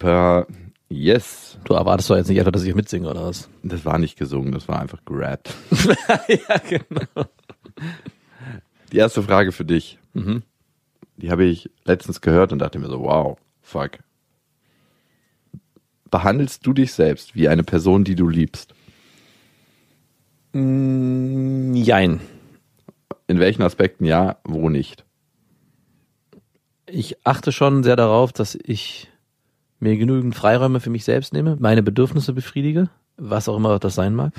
Dig deeper. Yes. Du erwartest doch jetzt nicht etwa, dass ich mitsinge, oder was? Das war nicht gesungen, das war einfach gerappt. ja, genau. Die erste Frage für dich. Mhm. Die habe ich letztens gehört und dachte mir so, wow, fuck. Behandelst du dich selbst wie eine Person, die du liebst? Mm, jein. In welchen Aspekten ja, wo nicht? Ich achte schon sehr darauf, dass ich mir genügend Freiräume für mich selbst nehme, meine Bedürfnisse befriedige, was auch immer das sein mag.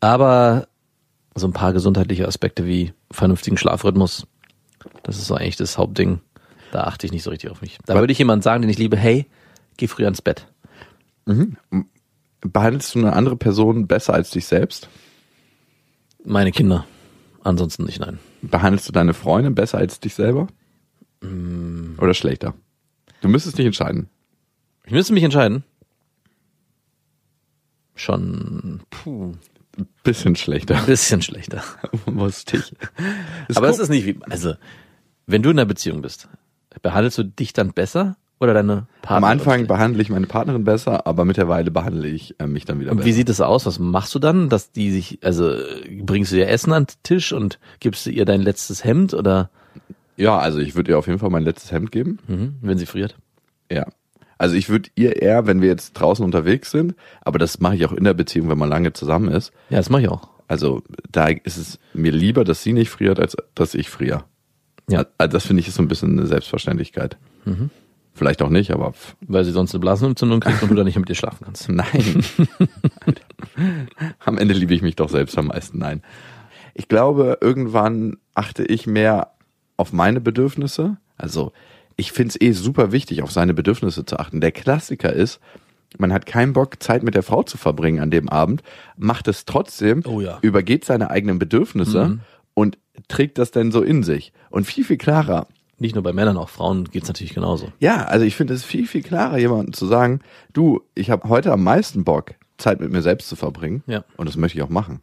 Aber so ein paar gesundheitliche Aspekte wie vernünftigen Schlafrhythmus, das ist so eigentlich das Hauptding. Da achte ich nicht so richtig auf mich. Da würde ich jemand sagen, den ich liebe, hey, geh früh ans Bett. Behandelst du eine andere Person besser als dich selbst? Meine Kinder. Ansonsten nicht, nein. Behandelst du deine Freundin besser als dich selber? Mm. Oder schlechter? Du müsstest dich entscheiden. Ich müsste mich entscheiden. Schon puh, Bisschen schlechter. bisschen schlechter. Musste ich. Aber es ist nicht wie, also, wenn du in einer Beziehung bist, behandelst du dich dann besser oder deine Am Partnerin? Anfang behandle ich meine Partnerin besser, aber mittlerweile behandle ich äh, mich dann wieder Und besser. wie sieht es aus? Was machst du dann? Dass die sich, also bringst du ihr Essen an den Tisch und gibst du ihr dein letztes Hemd oder ja, also ich würde ihr auf jeden Fall mein letztes Hemd geben. mhm, wenn sie friert? Ja. Also ich würde ihr eher, wenn wir jetzt draußen unterwegs sind, aber das mache ich auch in der Beziehung, wenn man lange zusammen ist. Ja, das mache ich auch. Also da ist es mir lieber, dass sie nicht friert, als dass ich friere. Ja. Also das finde ich ist so ein bisschen eine Selbstverständlichkeit. Vielleicht auch nicht, aber Weil sie sonst eine Blasenentzündung kriegt und du dann nicht mit ihr schlafen kannst. nein. am Ende liebe ich mich doch selbst am meisten. Nein. Ich glaube, irgendwann achte ich mehr auf meine Bedürfnisse. Also ich finde es eh super wichtig, auf seine Bedürfnisse zu achten. Der Klassiker ist, man hat keinen Bock, Zeit mit der Frau zu verbringen an dem Abend, macht es trotzdem, Oh ja. übergeht seine eigenen Bedürfnisse und trägt das dann so in sich. Und viel, viel klarer, Nicht nur bei Männern, auch Frauen geht's natürlich genauso. ja, also ich finde es viel, viel klarer, jemandem zu sagen, du, ich habe heute am meisten Bock, Zeit mit mir selbst zu verbringen. Ja. Und das möchte ich auch machen.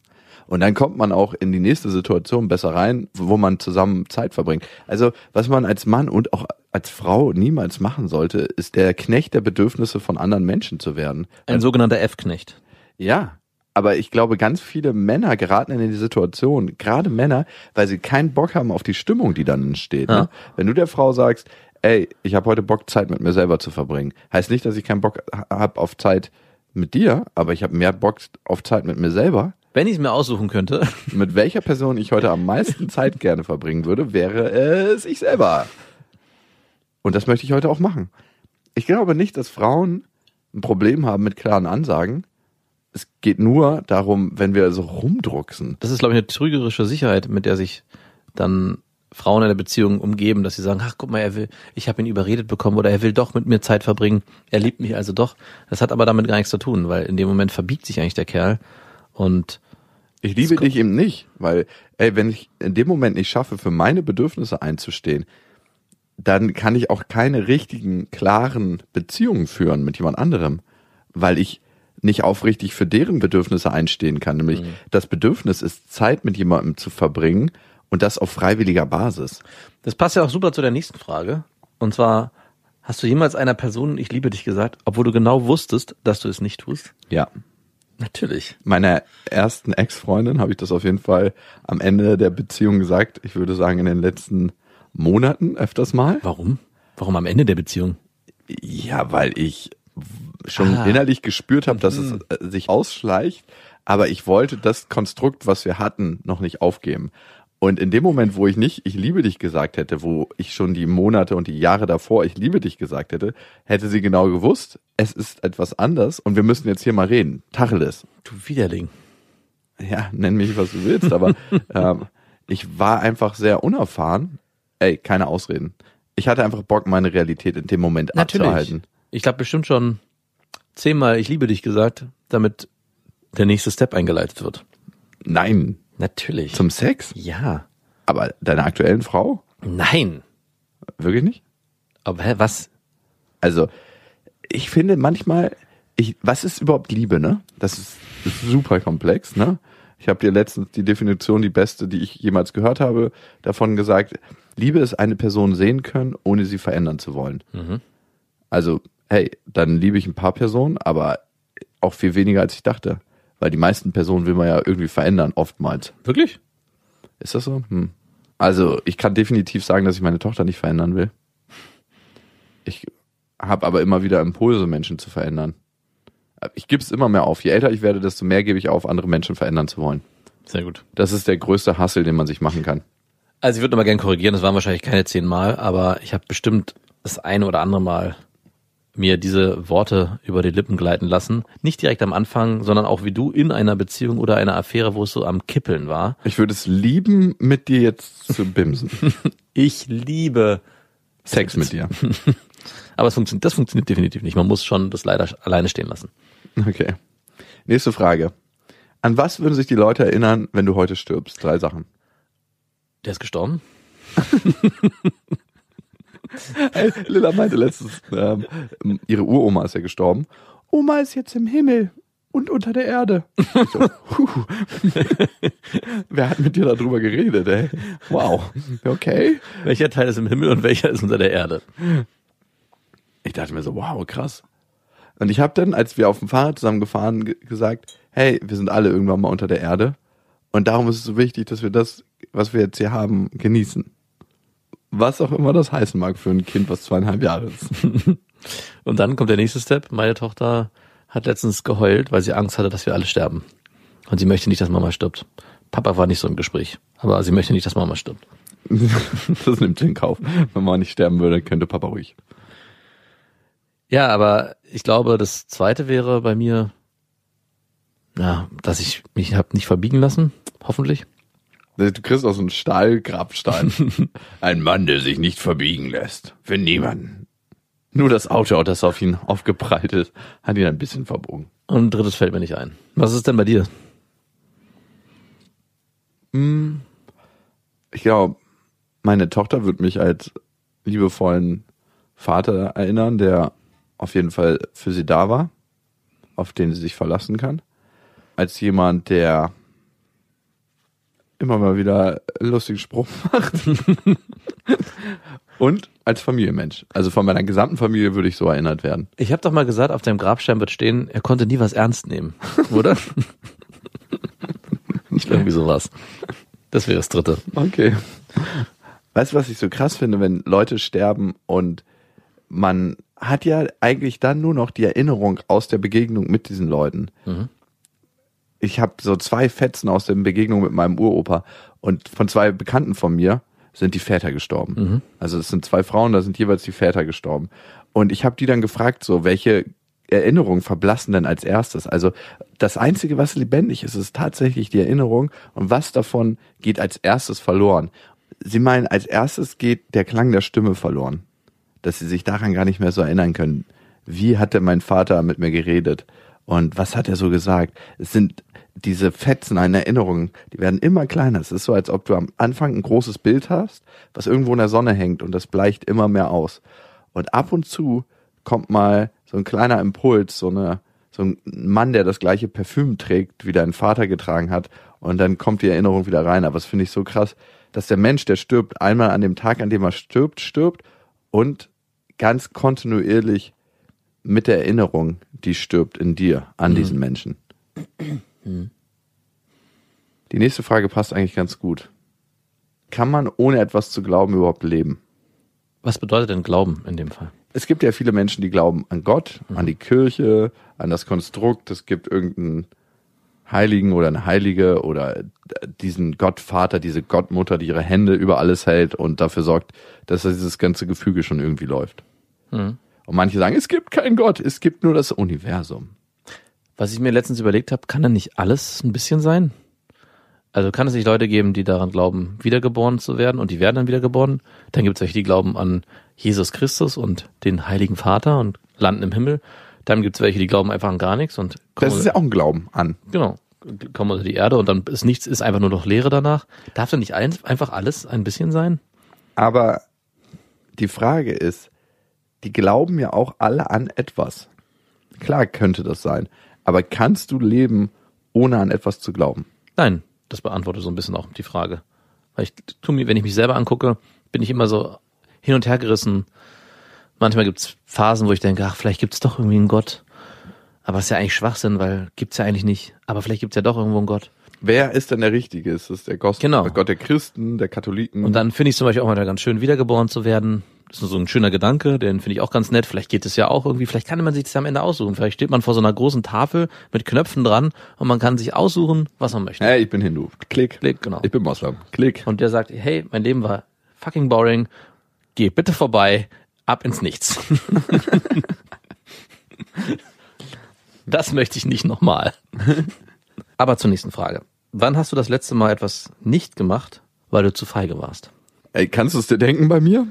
Und dann kommt man auch in die nächste Situation besser rein, wo man zusammen Zeit verbringt. Also, was man als Mann und auch als Frau niemals machen sollte, ist der Knecht der Bedürfnisse von anderen Menschen zu werden. Ein sogenannter F-Knecht. Ja, aber ich glaube, ganz viele Männer geraten in die Situation, gerade Männer, weil sie keinen Bock haben auf die Stimmung, die dann entsteht. Ja. Ne? Wenn du der Frau sagst, ey, ich habe heute Bock, Zeit mit mir selber zu verbringen, heißt nicht, dass ich keinen Bock habe auf Zeit mit dir, aber ich habe mehr Bock auf Zeit mit mir selber. Wenn ich es mir aussuchen könnte, Mit welcher Person ich heute am meisten Zeit gerne verbringen würde, wäre es ich selber. Und das möchte ich heute auch machen. Ich glaube nicht, dass Frauen ein Problem haben mit klaren Ansagen. Es geht nur darum, wenn wir so rumdrucksen. das ist, glaube ich, eine trügerische Sicherheit, mit der sich dann Frauen in der Beziehung umgeben, dass sie sagen, ach guck mal, er will, ich habe ihn überredet bekommen oder er will doch mit mir Zeit verbringen, er liebt mich also doch. Das hat aber damit gar nichts zu tun, weil in dem Moment verbiegt sich eigentlich der Kerl und Ich liebe dich eben nicht, weil, ey, wenn ich in dem Moment nicht schaffe, für meine Bedürfnisse einzustehen, dann kann ich auch keine richtigen, klaren Beziehungen führen mit jemand anderem, weil ich nicht aufrichtig für deren Bedürfnisse einstehen kann. Nämlich das Bedürfnis ist, Zeit mit jemandem zu verbringen und das auf freiwilliger Basis. das passt ja auch super zu der nächsten Frage. Und zwar, hast du jemals einer Person, ich liebe dich gesagt, obwohl du genau wusstest, dass du es nicht tust? Ja. Natürlich. Meiner ersten Ex-Freundin habe ich das auf jeden Fall am Ende der Beziehung gesagt. Ich würde sagen, in den letzten Monaten öfters mal. Warum? Warum am Ende der Beziehung? Ja, weil ich schon Ah. innerlich gespürt habe, dass es äh, sich ausschleicht, aber ich wollte das Konstrukt, was wir hatten, noch nicht aufgeben. Und in dem Moment, wo ich nicht ich liebe dich gesagt hätte, wo ich schon die Monate und die Jahre davor ich liebe dich gesagt hätte, hätte sie genau gewusst, es ist etwas anders und wir müssen jetzt hier mal reden. Tacheles. Du Widerling. Ja, nenn mich, was du willst, aber ähm, ich war einfach sehr unerfahren. Ey, keine Ausreden. Ich hatte einfach Bock, meine Realität in dem Moment Natürlich. abzuhalten. Ich glaube bestimmt schon zehnmal ich liebe dich gesagt, damit der nächste Step eingeleitet wird. Nein, Natürlich. zum Sex? ja. Aber deiner aktuellen Frau? Nein. Wirklich nicht? Aber hä, was? Also, ich finde manchmal, ich, was ist überhaupt Liebe, ne? Das ist, ist super komplex, ne? Ich habe dir letztens die Definition, die beste, die ich jemals gehört habe, davon gesagt. Liebe ist eine Person sehen können, ohne sie verändern zu wollen. Mhm. Also, hey, dann liebe ich ein paar Personen, aber auch viel weniger als ich dachte. Weil die meisten Personen will man ja irgendwie verändern, oftmals. Wirklich? Ist das so? Hm. Also, ich kann definitiv sagen, dass ich meine Tochter nicht verändern will. Ich habe aber immer wieder Impulse, Menschen zu verändern. Ich gebe es immer mehr auf. Je älter ich werde, desto mehr gebe ich auf, andere Menschen verändern zu wollen. Sehr gut. Das ist der größte Hassel, den man sich machen kann. Also ich würde noch mal gerne korrigieren, das waren wahrscheinlich keine zehn Mal, aber ich habe bestimmt das eine oder andere Mal mir diese Worte über die Lippen gleiten lassen. Nicht direkt am Anfang, sondern auch wie du in einer Beziehung oder einer Affäre, wo es so am Kippeln war. Ich würde es lieben, mit dir jetzt zu bimsen. Ich liebe Sex mit dir. Aber es funktioniert, das funktioniert definitiv nicht. Man muss schon das leider alleine stehen lassen. Okay. Nächste Frage. An was würden sich die Leute erinnern, wenn du heute stirbst? Drei Sachen. Der ist gestorben? Hey, Lilla meinte letztens, ähm, ihre Uroma ist ja gestorben. Oma ist jetzt im Himmel und unter der Erde. So, huh. Wer hat mit dir darüber geredet, ey? Wow. Okay. Welcher Teil ist im Himmel und welcher ist unter der Erde? Ich dachte mir so, wow, krass. Und ich habe dann, als wir auf dem Fahrrad zusammen gefahren, ge- gesagt, hey, wir sind alle irgendwann mal unter der Erde. Und darum ist es so wichtig, dass wir das, was wir jetzt hier haben, genießen. Was auch immer das heißen mag für ein Kind, was zweieinhalb Jahre ist. Und dann kommt der nächste Step. Meine Tochter hat letztens geheult, weil sie Angst hatte, dass wir alle sterben. Und sie möchte nicht, dass Mama stirbt. Papa war nicht so im Gespräch. Aber sie möchte nicht, dass Mama stirbt. Das nimmt sie in Kauf. Wenn man nicht sterben würde, könnte Papa ruhig. Ja, aber ich glaube, das zweite wäre bei mir, ja, dass ich mich hab nicht verbiegen lassen. Hoffentlich. Du kriegst aus einem Stahlgrabstein. Ein Mann, der sich nicht verbiegen lässt. Für niemanden. Nur das Auto, das auf ihn aufgeprallt ist, hat ihn ein bisschen verbogen. Und ein drittes fällt mir nicht ein. Was ist denn bei dir? Ich glaube, meine Tochter wird mich als liebevollen Vater erinnern, der auf jeden Fall für sie da war, auf den sie sich verlassen kann. Als jemand, der immer mal wieder einen lustigen Spruch macht. Und als Familienmensch. Also von meiner gesamten Familie würde ich so erinnert werden. Ich habe doch mal gesagt, auf deinem Grabstein wird stehen, er konnte nie was ernst nehmen, oder? Nicht irgendwie sowas. Das wäre das dritte. Okay. Weißt du, was ich so krass finde, wenn Leute sterben und man hat ja eigentlich dann nur noch die Erinnerung aus der Begegnung mit diesen Leuten. Mhm. Ich habe so zwei Fetzen aus der Begegnung mit meinem Uropa und von zwei Bekannten von mir sind die Väter gestorben. Also es sind zwei Frauen, da sind jeweils die Väter gestorben. Und ich habe die dann gefragt, so welche Erinnerungen verblassen denn als erstes? Also das Einzige, was lebendig ist, ist tatsächlich die Erinnerung und was davon geht als erstes verloren. Sie meinen, als erstes geht der Klang der Stimme verloren, dass sie sich daran gar nicht mehr so erinnern können. Wie hat denn mein Vater mit mir geredet? Und was hat er so gesagt? Es sind diese Fetzen an Erinnerungen, die werden immer kleiner. Es ist so, als ob du am Anfang ein großes Bild hast, was irgendwo in der Sonne hängt und das bleicht immer mehr aus. Und ab und zu kommt mal so ein kleiner Impuls, so eine, so ein Mann, der das gleiche Parfüm trägt, wie dein Vater getragen hat, und dann kommt die Erinnerung wieder rein. Aber das finde ich so krass, dass der Mensch, der stirbt, einmal an dem Tag, an dem er stirbt, stirbt und ganz kontinuierlich mit der Erinnerung, die stirbt in dir, an diesen Menschen. Die nächste Frage passt eigentlich ganz gut. Kann man ohne etwas zu glauben überhaupt leben? Was bedeutet denn Glauben in dem Fall? es gibt ja viele Menschen, die glauben an Gott, an die Kirche, an das Konstrukt. Es gibt irgendeinen Heiligen oder eine Heilige oder diesen Gottvater, diese Gottmutter, die ihre Hände über alles hält und dafür sorgt, dass dieses ganze Gefüge schon irgendwie läuft. Mhm. Und manche sagen, es gibt keinen Gott, es gibt nur das Universum. Was ich mir letztens überlegt habe, kann da nicht alles ein bisschen sein? Also kann es nicht Leute geben, die daran glauben, wiedergeboren zu werden und die werden dann wiedergeboren? Dann gibt es welche, die glauben an Jesus Christus und den Heiligen Vater und landen im Himmel. Dann gibt es welche, die glauben einfach an gar nichts und Das ist ja auch ein Glauben an. genau, kommen unter die Erde und dann ist nichts, ist einfach nur noch Leere danach. Darf denn nicht ein, einfach alles ein bisschen sein? Aber die Frage ist, die glauben ja auch alle an etwas. Klar könnte das sein. Aber kannst du leben, ohne an etwas zu glauben? Nein, das beantwortet so ein bisschen auch die Frage. Weil ich tu mir, wenn ich mich selber angucke, bin ich immer so hin und her gerissen. Manchmal gibt's Phasen, wo ich denke, ach, vielleicht gibt's doch irgendwie einen Gott. Aber es ist ja eigentlich Schwachsinn, weil gibt's ja eigentlich nicht. Aber vielleicht gibt's ja doch irgendwo einen Gott. Wer ist denn der Richtige? Ist es der Gott, Genau. der Gott der Christen, der Katholiken? Und dann finde ich zum Beispiel auch mal ganz schön, wiedergeboren zu werden. Das ist so ein schöner Gedanke, den finde ich auch ganz nett. Vielleicht geht es ja auch irgendwie, vielleicht kann man sich das am Ende aussuchen. Vielleicht steht man vor so einer großen Tafel mit Knöpfen dran und man kann sich aussuchen, was man möchte. hey, ich bin Hindu. Klick. Klick, genau. Ich bin Moslem. Klick. Und der sagt, hey, mein Leben war fucking boring, geh bitte vorbei, ab ins Nichts. das möchte ich nicht nochmal. Aber zur nächsten Frage. Wann hast du das letzte Mal etwas nicht gemacht, weil du zu feige warst? Ey, kannst du es dir denken bei mir?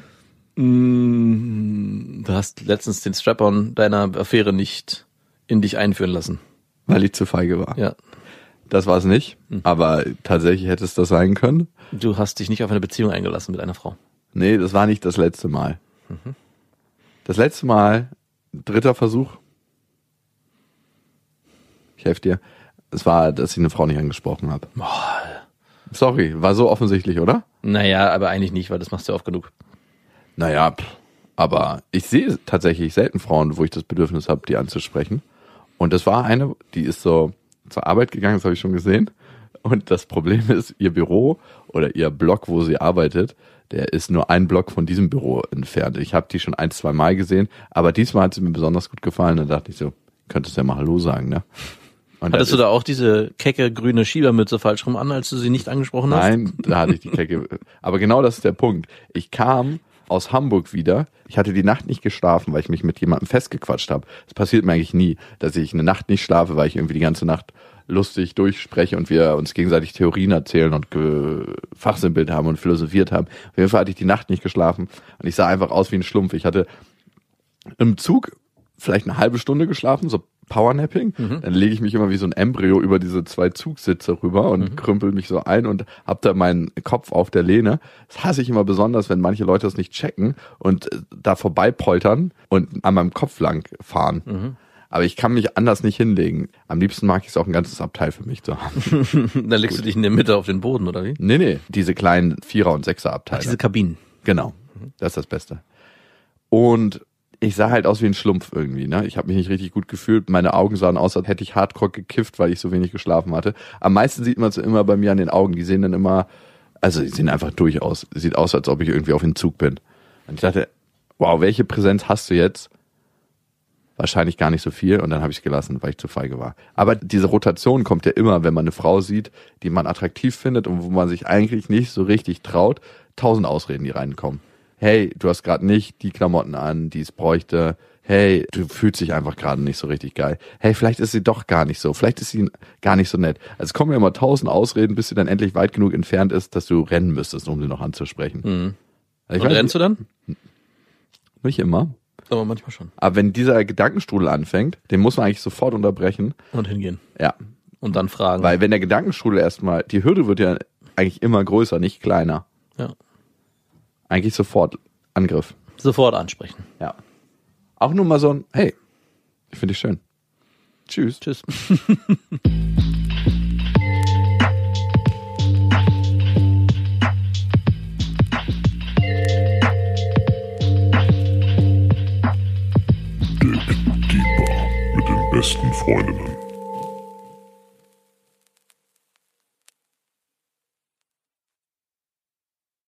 Mm, Du hast letztens den Strap-on deiner Affäre nicht in dich einführen lassen. Weil ich zu feige war. Ja. Das war es nicht. Aber tatsächlich hätte es das sein können. Du hast dich nicht auf eine Beziehung eingelassen mit einer Frau. Nee, das war nicht das letzte Mal. Das letzte Mal, dritter Versuch. Ich helfe dir. Es war, dass ich eine Frau nicht angesprochen habe. Sorry, war so offensichtlich, oder? Naja, aber eigentlich nicht, weil das machst du oft genug. Naja, aber ich sehe tatsächlich selten Frauen, wo ich das Bedürfnis habe, die anzusprechen. Und das war eine, die ist so zur Arbeit gegangen, das habe ich schon gesehen. Und das Problem ist, ihr Büro oder ihr Block, wo sie arbeitet, der ist nur ein Block von diesem Büro entfernt. Ich habe die schon ein, zwei Mal gesehen, aber diesmal hat sie mir besonders gut gefallen. Da dachte ich so, könntest ja mal Hallo sagen, ne? Und Hattest das du da auch diese kecke grüne Schiebermütze falsch rum an, als du sie nicht angesprochen hast? Nein, da hatte ich die Kecke. Aber genau das ist der Punkt. Ich kam aus Hamburg wieder. Ich hatte die Nacht nicht geschlafen, weil ich mich mit jemandem festgequatscht habe. Es passiert mir eigentlich nie, dass ich eine Nacht nicht schlafe, weil ich irgendwie die ganze Nacht lustig durchspreche und wir uns gegenseitig Theorien erzählen und fachsimpelt haben und philosophiert haben. Auf jeden Fall hatte ich die Nacht nicht geschlafen und ich sah einfach aus wie ein Schlumpf. Ich hatte im Zug vielleicht eine halbe Stunde geschlafen, so Powernapping. Dann lege ich mich immer wie so ein Embryo über diese zwei Zugsitze rüber und krümpel mich so ein und hab da meinen Kopf auf der Lehne. Das hasse ich immer besonders, wenn manche Leute das nicht checken und äh, da vorbei poltern und an meinem Kopf lang fahren. Aber ich kann mich anders nicht hinlegen. Am liebsten mag ich es auch ein ganzes Abteil für mich zu haben. Dann legst du dich in der Mitte auf den Boden, oder wie? nee, nee, diese kleinen Vierer- und Sechser-Abteile. Diese Kabinen. Genau. Das ist das Beste. Und ich sah halt aus wie ein Schlumpf irgendwie, ne? Ich habe mich nicht richtig gut gefühlt. Meine Augen sahen aus, als hätte ich hardcore gekifft, weil ich so wenig geschlafen hatte. Am meisten sieht man es immer bei mir an den Augen. Die sehen dann immer, also die sehen einfach durch aus. Sieht aus, als ob ich irgendwie auf Entzug bin. Und ich dachte, wow, welche Präsenz hast du jetzt? Wahrscheinlich gar nicht so viel und dann habe ich es gelassen, weil ich zu feige war. Aber diese Rotation kommt ja immer, wenn man eine Frau sieht, die man attraktiv findet und wo man sich eigentlich nicht so richtig traut. Tausend Ausreden, die reinkommen. Hey, du hast gerade nicht die Klamotten an, die es bräuchte. Hey, du fühlst dich einfach gerade nicht so richtig geil. Hey, vielleicht ist sie doch gar nicht so. Vielleicht ist sie gar nicht so nett. Also es kommen ja immer tausend Ausreden, bis sie dann endlich weit genug entfernt ist, dass du rennen müsstest, um sie noch anzusprechen. Also ich Und rennst du dann? nicht immer. Aber manchmal schon. Aber wenn dieser Gedankenstrudel anfängt, den muss man eigentlich sofort unterbrechen. Und hingehen. Ja. Und dann fragen. Weil wenn der Gedankenstrudel erstmal, die Hürde wird ja eigentlich immer größer, nicht kleiner. ja. Eigentlich sofort Angriff. Sofort ansprechen. Ja. Auch nur mal so ein, hey, ich finde dich schön. Tschüss. Tschüss. besten Freundinnen.